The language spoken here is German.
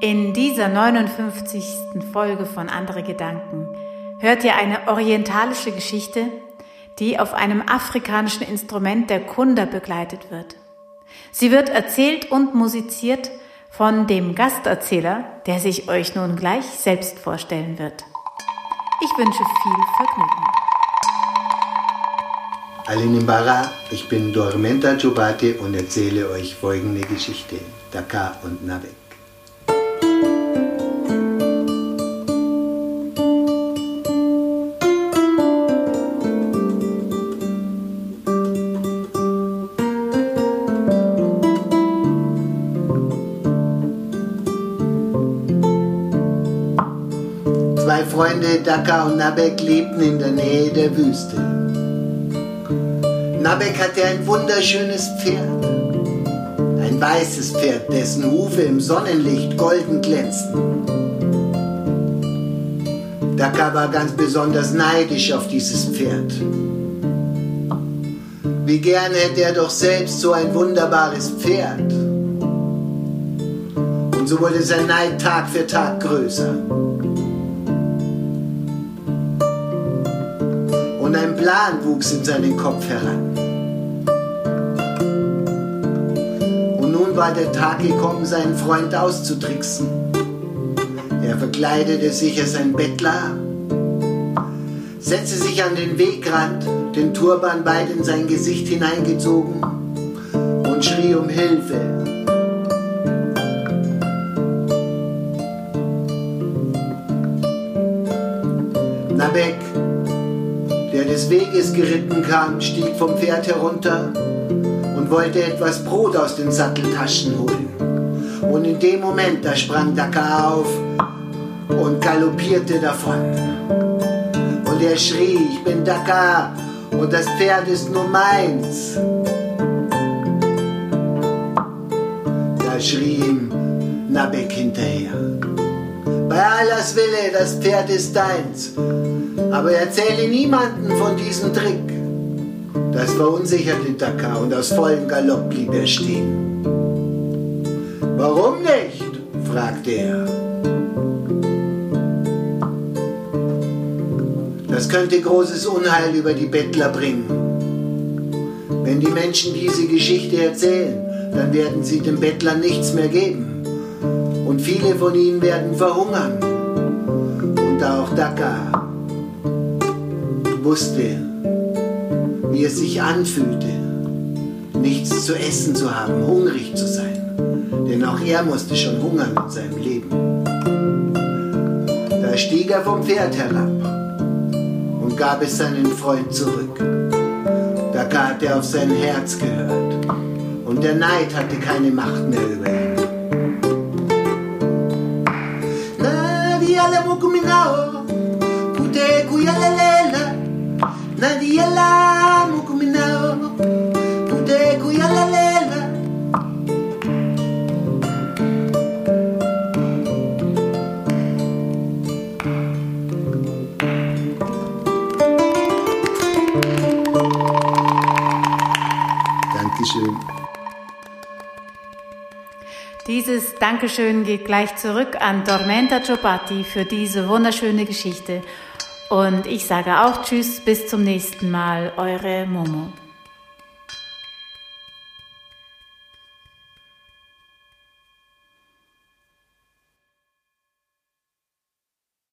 In dieser 59. Folge von Andere Gedanken hört ihr eine orientalische Geschichte, die auf einem afrikanischen Instrument der Kunda begleitet wird. Sie wird erzählt und musiziert von dem Gasterzähler, der sich euch nun gleich selbst vorstellen wird. Ich wünsche viel Vergnügen. Alinimbara, ich bin Dormenta Chubate und erzähle euch folgende Geschichte. Dakar und Nabek. Zwei Freunde, Daka und Nabek, lebten in der Nähe der Wüste. Nabek hatte ein wunderschönes Pferd. Ein weißes Pferd, dessen Hufe im Sonnenlicht golden glänzten. Daka war ganz besonders neidisch auf dieses Pferd. Wie gern hätte er doch selbst so ein wunderbares Pferd. Und so wurde sein Neid Tag für Tag größer. Plan wuchs in seinen Kopf heran. Und nun war der Tag gekommen, seinen Freund auszutricksen. Er verkleidete sich als ein Bettler, setzte sich an den Wegrand, den Turban weit in sein Gesicht hineingezogen und schrie um Hilfe. Nabek der des Weges geritten kam, stieg vom Pferd herunter und wollte etwas Brot aus den Satteltaschen holen. Und in dem Moment, da sprang Dakar auf und galoppierte davon. Und er schrie, ich bin Dakar und das Pferd ist nur meins. Da schrie ihm Nabek hinterher. Bei Allahs Wille, das Pferd ist deins. Aber erzähle niemanden von diesem Trick. Das verunsicherte Dakar und aus vollem Galopp blieb er stehen. Warum nicht? fragte er. Das könnte großes Unheil über die Bettler bringen. Wenn die Menschen diese Geschichte erzählen, dann werden sie den Bettlern nichts mehr geben. Und viele von ihnen werden verhungern. Und auch Dakar wusste, wie es sich anfühlte, nichts zu essen zu haben, hungrig zu sein. Denn auch er musste schon hungern in seinem Leben. Da stieg er vom Pferd herab und gab es seinen Freund zurück. Da hat er auf sein Herz gehört und der Neid hatte keine Macht mehr über ihn. La Dankeschön. Dieses Dankeschön geht gleich zurück an Dormenta Ciopati für diese wunderschöne Geschichte. Und ich sage auch Tschüss, bis zum nächsten Mal, eure Momo.